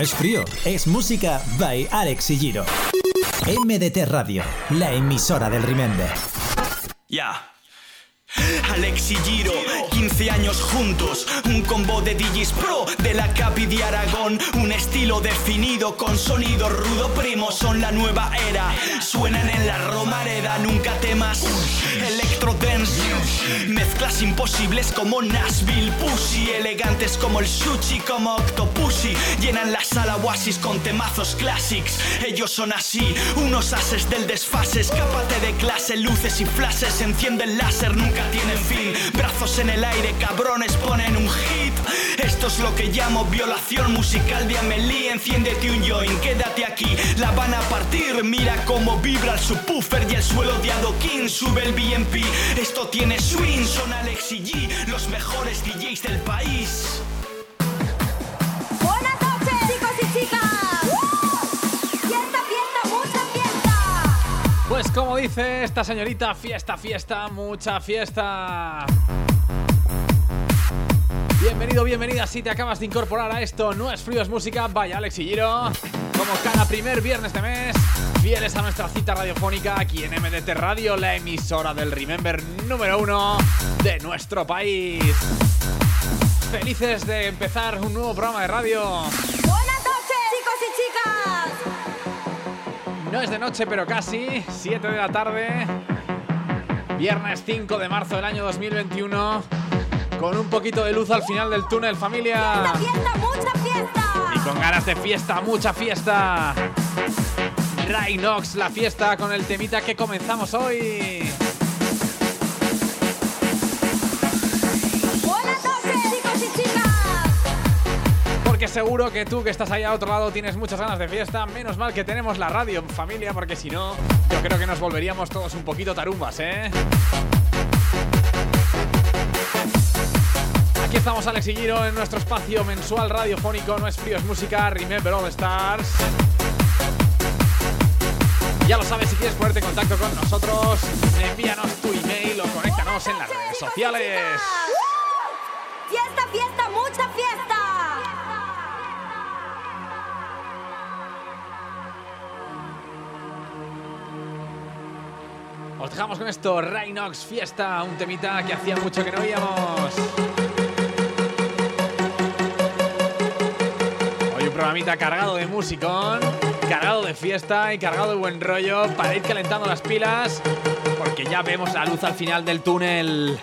es frío, es música by Alex y Giro. MDT Radio, la emisora del Remember. Ya. Alex y Giro, 15 años juntos, un combo de DJs pro de la Capi de Aragón, un estilo definido con sonido rudo primo, son la nueva era, suenan en la Romareda, nunca temas, mezclas imposibles como Nashville Pussy, elegantes como el sushi, como Octopussy, llenan la sala Oasis con temazos classics, ellos son así, unos ases del desfase, escápate de clase, luces y flashes, enciende el láser, nunca tienen fin. Brazos en el aire, cabrones ponen un hit. Esto es lo que llamo violación musical de Amelie. Enciéndete un joint, quédate aquí. La van a partir. Mira cómo vibra el subwoofer y el suelo de adoquín. Sube el BMP. Esto tiene swing. Son Alex y G, los mejores DJs del país. Buenas noches, chicos y chicas. Fiesta, fiesta, mucha fiesta. Pues como dice esta señorita, fiesta, fiesta, mucha fiesta. Bienvenido, bienvenida si te acabas de incorporar a esto. No es frío, es música. Vaya Alex y Giro. Como cada primer viernes de mes, fieles a nuestra cita radiofónica aquí en MDT Radio, la emisora del Remember número uno de nuestro país. Felices de empezar un nuevo programa de radio. Buenas noches, chicos y chicas. No es de noche, pero casi. 7 de la tarde. Viernes 5 de marzo del año 2021. Con un poquito de luz al final del túnel, familia. Fiesta, fiesta, mucha fiesta. Y con ganas de fiesta, mucha fiesta. Rhinox, la fiesta con el temita que comenzamos hoy. Buenas noches, chicos y chicas. Porque seguro que tú que estás ahí a otro lado tienes muchas ganas de fiesta. Menos mal que tenemos la radio, familia, porque si no, yo creo que nos volveríamos todos un poquito tarumbas, ¿eh? Estamos Alex y Giro en nuestro espacio mensual radiofónico No es frío, es música, Remember All Stars Ya lo sabes, si quieres ponerte en contacto con nosotros Envíanos tu email o conéctanos en las redes sociales Fiesta, fiesta, mucha fiesta. Os dejamos con esto, Rhinox Fiesta, un temita que hacía mucho que no oíamos. Programita cargado de musicón, cargado de fiesta y cargado de buen rollo para ir calentando las pilas, porque ya vemos la luz al final del túnel.